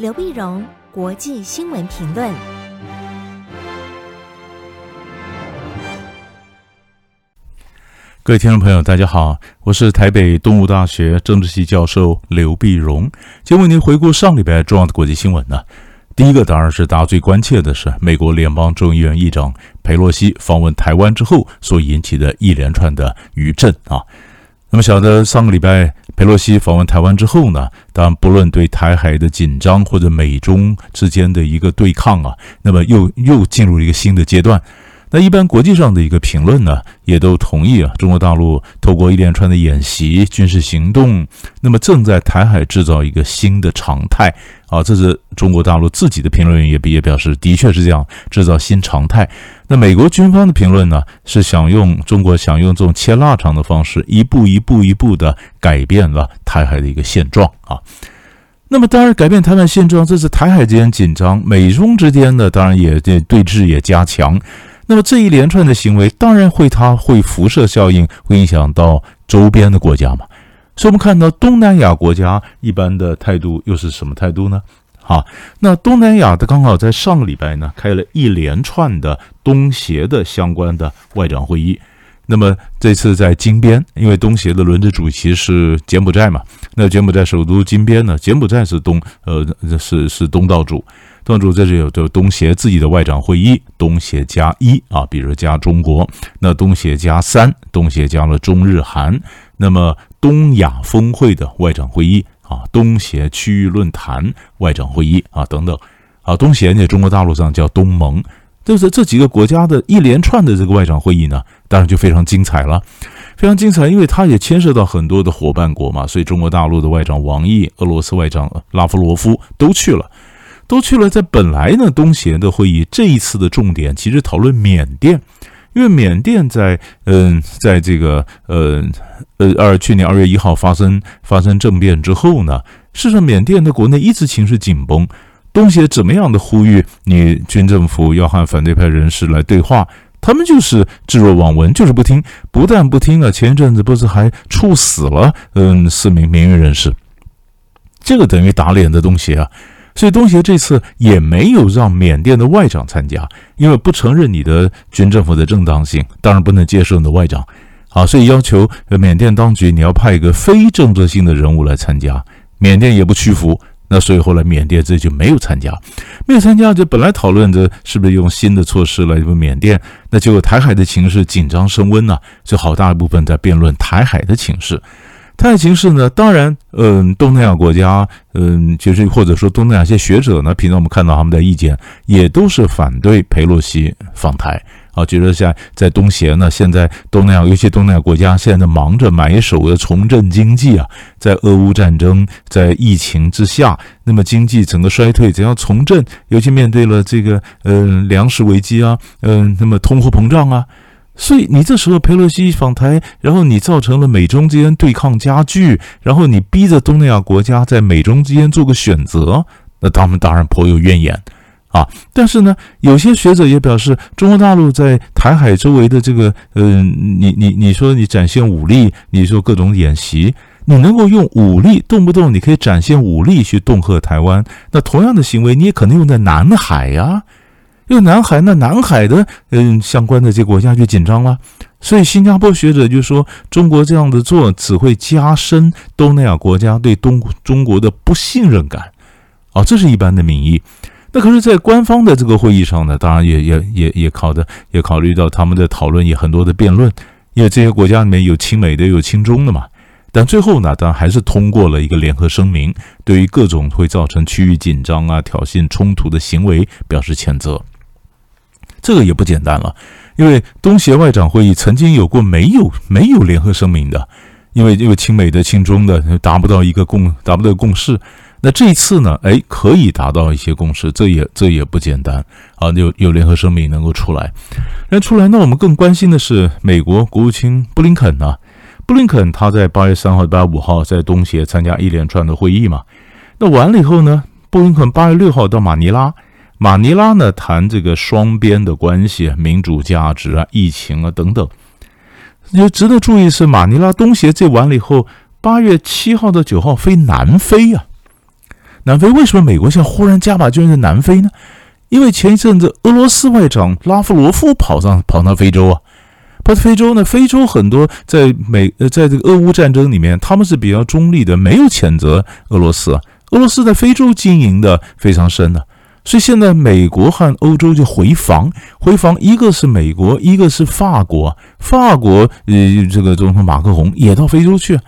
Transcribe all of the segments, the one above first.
刘碧荣，国际新闻评论。各位听众朋友，大家好，我是台北东吴大学政治系教授刘碧荣。今为您回顾上礼拜重要的国际新闻呢。第一个当然是大家最关切的是美国联邦众议院议长佩洛西访问台湾之后所引起的一连串的余震啊。那么晓得上个礼拜佩洛西访问台湾之后呢，当然不论对台海的紧张或者美中之间的一个对抗啊，那么又又进入一个新的阶段。那一般国际上的一个评论呢，也都同意啊，中国大陆透过一连串的演习、军事行动，那么正在台海制造一个新的常态啊。这是中国大陆自己的评论员也也表示，的确是这样，制造新常态。那美国军方的评论呢，是想用中国想用这种切腊肠的方式，一步一步一步的改变了台海的一个现状啊。那么当然，改变台湾现状，这是台海之间紧张，美中之间呢，当然也对对峙也加强。那么这一连串的行为，当然会它会辐射效应，会影响到周边的国家嘛。所以，我们看到东南亚国家一般的态度又是什么态度呢？好，那东南亚的刚好在上个礼拜呢，开了一连串的东协的相关的外长会议。那么这次在金边，因为东协的轮值主席是柬埔寨嘛，那柬埔寨首都金边呢，柬埔寨是东呃是是东道主。段主在这是有就东协自己的外长会议，东协加一啊，比如加中国，那东协加三，东协加了中日韩，那么东亚峰会的外长会议啊，东协区域论坛外长会议啊等等，啊东协呢，中国大陆上叫东盟，就是这几个国家的一连串的这个外长会议呢，当然就非常精彩了，非常精彩，因为它也牵涉到很多的伙伴国嘛，所以中国大陆的外长王毅、俄罗斯外长拉夫罗夫都去了。都去了，在本来呢，东协的会议这一次的重点其实讨论缅甸，因为缅甸在嗯，在这个呃呃二去年二月一号发生发生政变之后呢，事实上缅甸的国内一直情势紧绷，东协怎么样的呼吁你军政府要和反对派人士来对话，他们就是置若罔闻，就是不听，不但不听啊，前一阵子不是还处死了嗯四名民运人士，这个等于打脸的东协啊。所以东协这次也没有让缅甸的外长参加，因为不承认你的军政府的正当性，当然不能接受你的外长。好，所以要求缅甸当局你要派一个非政治性的人物来参加，缅甸也不屈服。那所以后来缅甸这就没有参加，没有参加就本来讨论着是不是用新的措施来问缅甸，那结果台海的情势紧张升温呐，就好大一部分在辩论台海的情势。台海情势呢？当然，嗯，东南亚国家，嗯，就是或者说东南亚一些学者呢，平常我们看到他们的意见，也都是反对佩洛西访台啊，觉得像在东协呢，现在东南亚尤其东南亚国家现在忙着埋首的重振经济啊，在俄乌战争、在疫情之下，那么经济整个衰退，怎样重振？尤其面对了这个，嗯，粮食危机啊，嗯，那么通货膨胀啊。所以你这时候佩洛西访台，然后你造成了美中之间对抗加剧，然后你逼着东南亚国家在美中之间做个选择，那他们当然颇有怨言啊。但是呢，有些学者也表示，中国大陆在台海周围的这个，嗯、你你你说你展现武力，你说各种演习，你能够用武力，动不动你可以展现武力去恫吓台湾，那同样的行为你也可能用在南海呀、因为南海，那南海的嗯相关的这些国家就紧张了，所以新加坡学者就说，中国这样的做只会加深东南亚国家对东中国的不信任感，啊，这是一般的民意。那可是，在官方的这个会议上呢，当然也也也也考的也考虑到他们的讨论也很多的辩论，因为这些国家里面有亲美的，有亲中的嘛。但最后呢，当然还是通过了一个联合声明，对于各种会造成区域紧张啊、挑衅冲突的行为表示谴责。这个也不简单了，因为东协外长会议曾经有过没有没有联合声明的，因为因为亲美的亲中的达不到一个共达不到共识，那这一次呢，哎，可以达到一些共识，这也这也不简单。啊，有有联合声明能够出来，那出来，那我们更关心的是美国国务卿布林肯呢，布林肯他在八月三号、八月五号在东协参加一连串的会议嘛，那完了以后呢，布林肯八月六号到马尼拉。马尼拉呢，谈这个双边的关系、民主价值啊、疫情啊等等。也值得注意是，马尼拉东协这完了以后，八月七号到九号飞南非啊。南非为什么美国现在忽然加把劲在南非呢？因为前一阵子俄罗斯外长拉夫罗夫跑上跑到非洲啊，跑到非洲呢，非洲很多在美呃在这个俄乌战争里面，他们是比较中立的，没有谴责俄罗斯啊。俄罗斯在非洲经营的非常深的，所以现在美国和欧洲就回防，回防一个是美国，一个是法国，法国呃这个总统马克宏也到非洲去，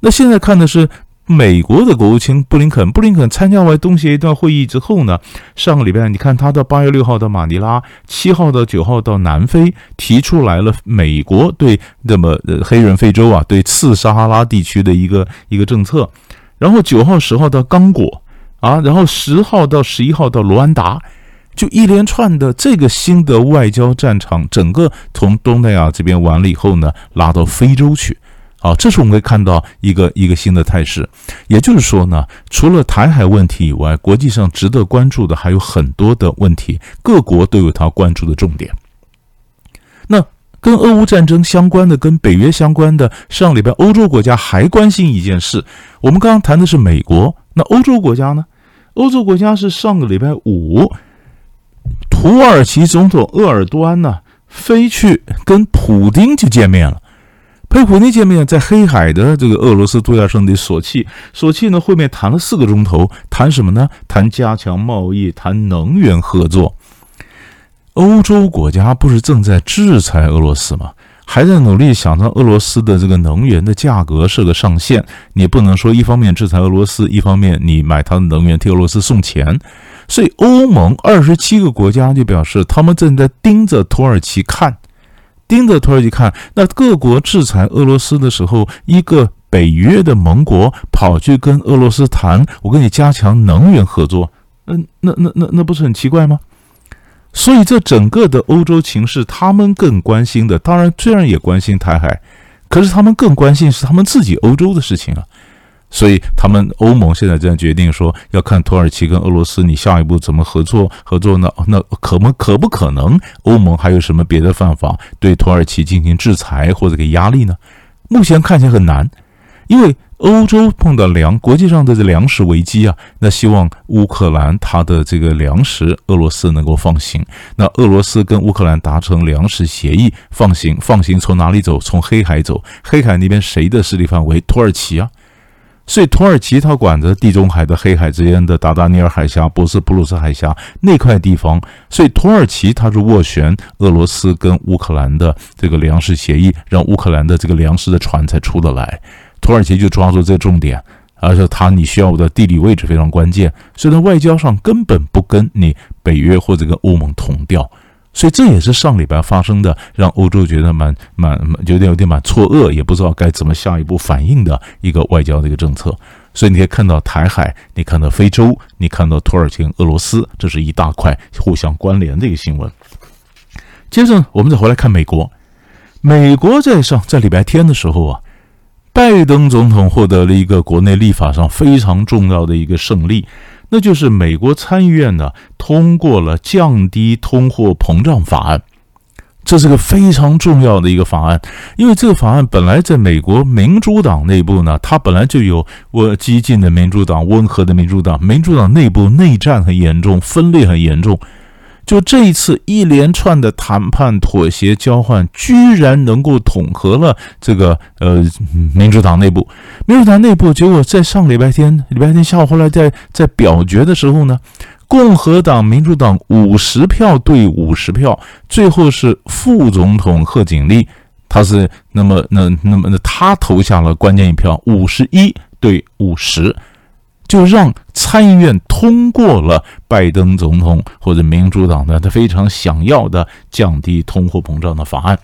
那现在看的是。美国的国务卿布林肯，布林肯参加完东协一段会议之后呢，上个礼拜你看他到八月六号到马尼拉，七号到九号到南非，提出来了美国对那么黑人非洲啊，对次撒哈拉地区的一个一个政策，然后九号十号到刚果啊，然后十号到十一号到卢安达，就一连串的这个新的外交战场，整个从东南亚这边完了以后呢，拉到非洲去。啊，这是我们可以看到一个一个新的态势，也就是说呢，除了台海问题以外，国际上值得关注的还有很多的问题，各国都有他关注的重点。那跟俄乌战争相关的，跟北约相关的，上礼拜欧洲国家还关心一件事。我们刚刚谈的是美国，那欧洲国家呢？欧洲国家是上个礼拜五，土耳其总统鄂尔多安呢，飞去跟普丁去见面了。陪普丁见面，在黑海的这个俄罗斯度假胜地索契，索契呢会面谈了四个钟头，谈什么呢？谈加强贸易，谈能源合作。欧洲国家不是正在制裁俄罗斯吗？还在努力想让俄罗斯的这个能源的价格设个上限。你不能说一方面制裁俄罗斯，一方面你买他的能源替俄罗斯送钱。所以欧盟二十七个国家就表示，他们正在盯着土耳其看。盯着土耳其看，那各国制裁俄罗斯的时候，一个北约的盟国跑去跟俄罗斯谈，我跟你加强能源合作，嗯，那那那那不是很奇怪吗？所以这整个的欧洲情势，他们更关心的，当然虽然也关心台海，可是他们更关心是他们自己欧洲的事情啊。所以，他们欧盟现在正在决定说，要看土耳其跟俄罗斯，你下一步怎么合作？合作呢？那可不可不可能？欧盟还有什么别的办法对土耳其进行制裁或者给压力呢？目前看起来很难，因为欧洲碰到粮，国际上的这粮食危机啊，那希望乌克兰它的这个粮食，俄罗斯能够放行。那俄罗斯跟乌克兰达成粮食协议，放行，放行从哪里走？从黑海走。黑海那边谁的势力范围？土耳其啊。所以土耳其它管着地中海的黑海之间的达达尼尔海峡、博斯普鲁斯海峡那块地方，所以土耳其它是斡旋俄罗斯跟乌克兰的这个粮食协议，让乌克兰的这个粮食的船才出得来。土耳其就抓住这重点，而且它你需要的地理位置非常关键，所以在外交上根本不跟你北约或者跟欧盟同调。所以这也是上礼拜发生的，让欧洲觉得蛮蛮有点有点蛮错愕，也不知道该怎么下一步反应的一个外交的一个政策。所以你可以看到台海，你看到非洲，你看到土耳其俄罗斯，这是一大块互相关联的一个新闻。接着我们再回来看美国，美国在上在礼拜天的时候啊，拜登总统获得了一个国内立法上非常重要的一个胜利。那就是美国参议院呢通过了降低通货膨胀法案，这是个非常重要的一个法案，因为这个法案本来在美国民主党内部呢，它本来就有我激进的民主党、温和的民主党，民主党内部内战很严重，分裂很严重。就这一次一连串的谈判、妥协、交换，居然能够统合了这个呃民主党内部。民主党内部结果在上礼拜天，礼拜天下午后来在在表决的时候呢，共和党、民主党五十票对五十票，最后是副总统贺锦丽，他是那么那那么那他投下了关键一票，五十一对五十。就让参议院通过了拜登总统或者民主党的他非常想要的降低通货膨胀的法案，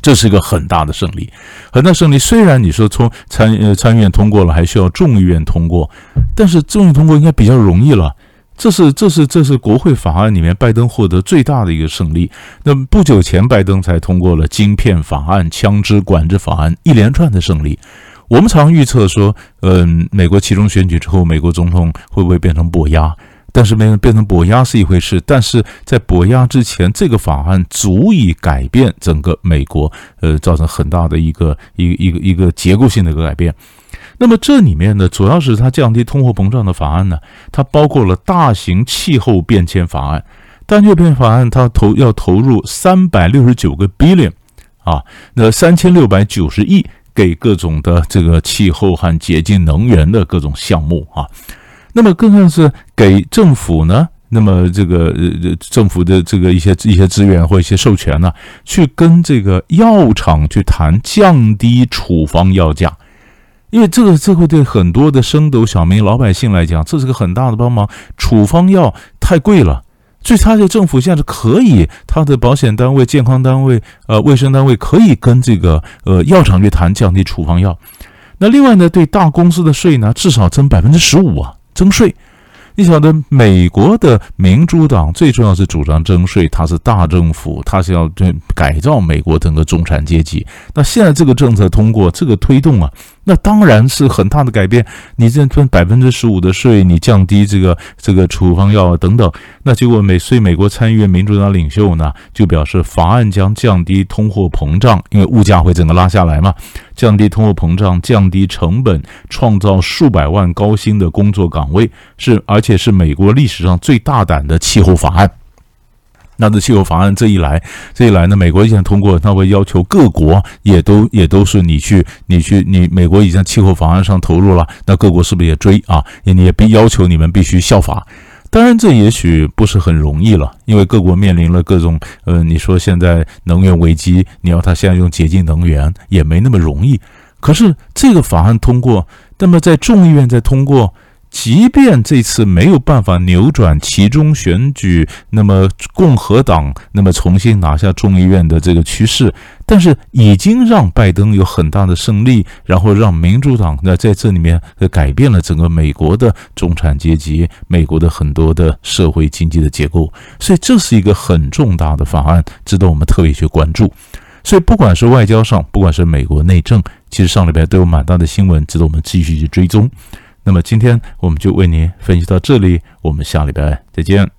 这是一个很大的胜利，很大胜利。虽然你说从参呃参议院通过了，还需要众议院通过，但是众议通过应该比较容易了。这是这是这是国会法案里面拜登获得最大的一个胜利。那么不久前拜登才通过了晶片法案、枪支管制法案，一连串的胜利。我们常预测说，嗯，美国期中选举之后，美国总统会不会变成跛鸭？但是变变成跛鸭是一回事，但是在跛鸭之前，这个法案足以改变整个美国，呃，造成很大的一个一个一个一个结构性的一个改变。那么这里面呢，主要是它降低通货膨胀的法案呢，它包括了大型气候变迁法案。但这变法案，它投要投入三百六十九个 billion 啊，那三千六百九十亿给各种的这个气候和洁净能源的各种项目啊。那么更像是给政府呢，那么这个呃政府的这个一些一些资源或一些授权呢，去跟这个药厂去谈降低处方药价，因为这个这会对很多的升斗小民老百姓来讲，这是个很大的帮忙。处方药太贵了。所以，他的政府现在是可以，他的保险单位、健康单位、呃卫生单位可以跟这个呃药厂去谈降低处方药。那另外呢，对大公司的税呢，至少增百分之十五啊，增税。你晓得，美国的民主党最重要是主张征税，它是大政府，它是要对改造美国整个中产阶级。那现在这个政策通过，这个推动啊。那当然是很大的改变。你这分百分之十五的税，你降低这个这个处方药等等。那结果美，所以美国参议院民主党领袖呢就表示，法案将降低通货膨胀，因为物价会整个拉下来嘛，降低通货膨胀，降低成本，创造数百万高薪的工作岗位，是而且是美国历史上最大胆的气候法案。那这气候法案这一来，这一来呢，美国已经通过，那会要求各国也都也都是你去你去你美国已经在气候法案上投入了，那各国是不是也追啊？你也必要求你们必须效法。当然，这也许不是很容易了，因为各国面临了各种呃，你说现在能源危机，你要他现在用洁净能源也没那么容易。可是这个法案通过，那么在众议院再通过。即便这次没有办法扭转其中选举，那么共和党那么重新拿下众议院的这个趋势，但是已经让拜登有很大的胜利，然后让民主党呢在这里面改变了整个美国的中产阶级、美国的很多的社会经济的结构，所以这是一个很重大的法案，值得我们特别去关注。所以不管是外交上，不管是美国内政，其实上礼拜都有蛮大的新闻，值得我们继续去追踪。那么今天我们就为您分析到这里，我们下礼拜再见。